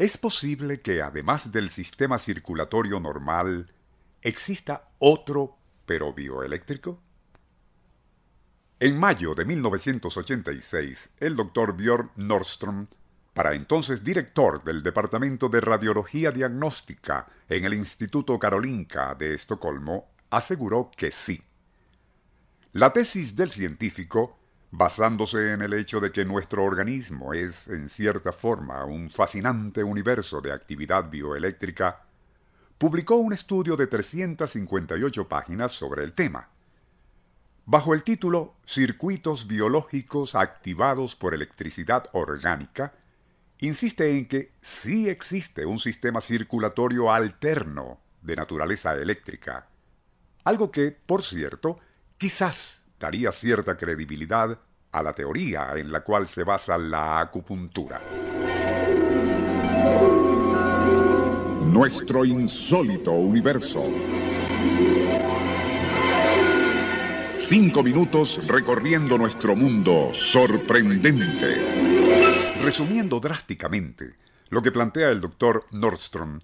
¿Es posible que además del sistema circulatorio normal, exista otro, pero bioeléctrico? En mayo de 1986, el doctor Björn Nordström, para entonces director del Departamento de Radiología Diagnóstica en el Instituto Karolinka de Estocolmo, aseguró que sí. La tesis del científico, basándose en el hecho de que nuestro organismo es, en cierta forma, un fascinante universo de actividad bioeléctrica, publicó un estudio de 358 páginas sobre el tema. Bajo el título Circuitos biológicos activados por electricidad orgánica, insiste en que sí existe un sistema circulatorio alterno de naturaleza eléctrica, algo que, por cierto, quizás daría cierta credibilidad a la teoría en la cual se basa la acupuntura. Nuestro insólito universo. Cinco minutos recorriendo nuestro mundo sorprendente. Resumiendo drásticamente lo que plantea el doctor Nordstrom,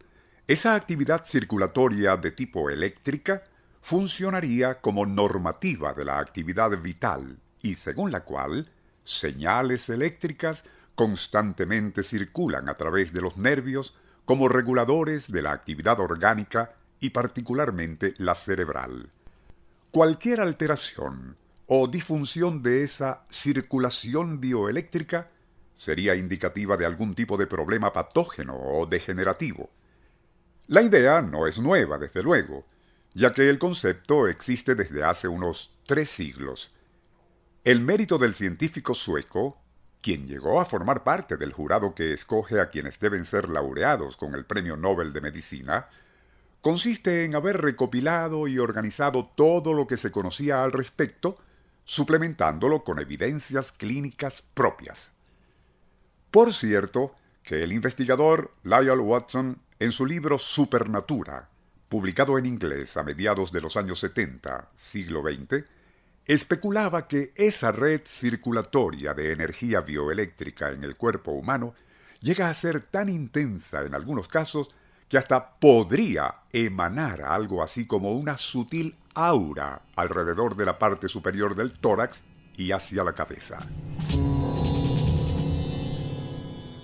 esa actividad circulatoria de tipo eléctrica funcionaría como normativa de la actividad vital y según la cual señales eléctricas constantemente circulan a través de los nervios como reguladores de la actividad orgánica y particularmente la cerebral. Cualquier alteración o disfunción de esa circulación bioeléctrica sería indicativa de algún tipo de problema patógeno o degenerativo. La idea no es nueva, desde luego, ya que el concepto existe desde hace unos tres siglos. El mérito del científico sueco quien llegó a formar parte del jurado que escoge a quienes deben ser laureados con el Premio Nobel de Medicina, consiste en haber recopilado y organizado todo lo que se conocía al respecto, suplementándolo con evidencias clínicas propias. Por cierto, que el investigador Lyle Watson, en su libro Supernatura, publicado en inglés a mediados de los años 70, siglo XX, especulaba que esa red circulatoria de energía bioeléctrica en el cuerpo humano llega a ser tan intensa en algunos casos que hasta podría emanar algo así como una sutil aura alrededor de la parte superior del tórax y hacia la cabeza.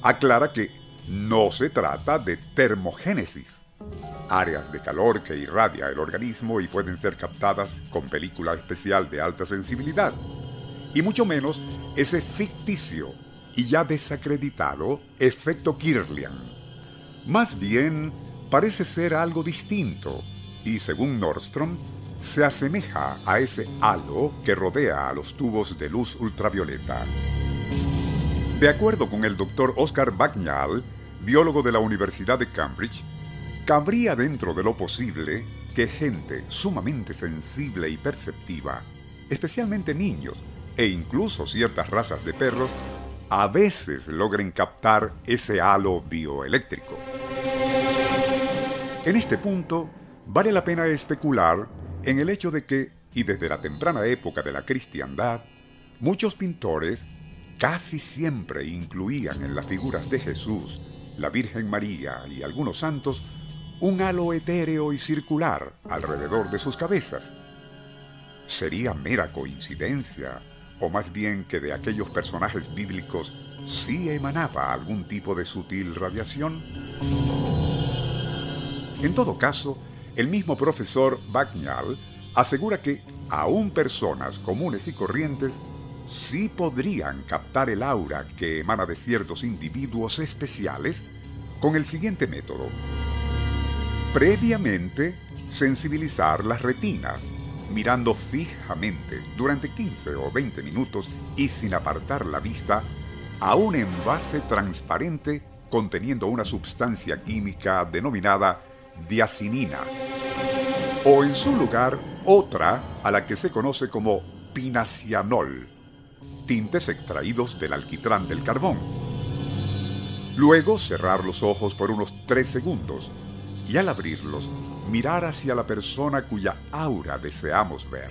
Aclara que no se trata de termogénesis, áreas de calor que irradia el organismo y pueden ser captadas con película especial de alta sensibilidad, y mucho menos ese ficticio y ya desacreditado efecto Kirlian. Más bien, parece ser algo distinto, y según Nordstrom, se asemeja a ese halo que rodea a los tubos de luz ultravioleta. De acuerdo con el doctor Oscar Bagnall, biólogo de la Universidad de Cambridge, cabría dentro de lo posible que gente sumamente sensible y perceptiva, especialmente niños e incluso ciertas razas de perros, a veces logren captar ese halo bioeléctrico. En este punto, vale la pena especular en el hecho de que, y desde la temprana época de la cristiandad, muchos pintores casi siempre incluían en las figuras de Jesús, la Virgen María y algunos santos un halo etéreo y circular alrededor de sus cabezas. ¿Sería mera coincidencia, o más bien que de aquellos personajes bíblicos sí emanaba algún tipo de sutil radiación? En todo caso, el mismo profesor Bagnall asegura que aún personas comunes y corrientes sí podrían captar el aura que emana de ciertos individuos especiales con el siguiente método previamente sensibilizar las retinas, mirando fijamente durante 15 o 20 minutos y sin apartar la vista a un envase transparente conteniendo una sustancia química denominada diacinina, o en su lugar otra a la que se conoce como pinacianol, tintes extraídos del alquitrán del carbón. Luego cerrar los ojos por unos tres segundos y al abrirlos mirar hacia la persona cuya aura deseamos ver.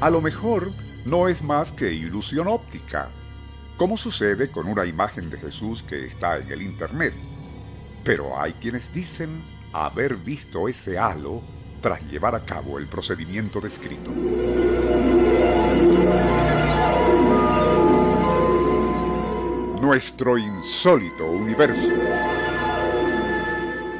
A lo mejor no es más que ilusión óptica, como sucede con una imagen de Jesús que está en el Internet. Pero hay quienes dicen haber visto ese halo tras llevar a cabo el procedimiento descrito. Nuestro insólito universo.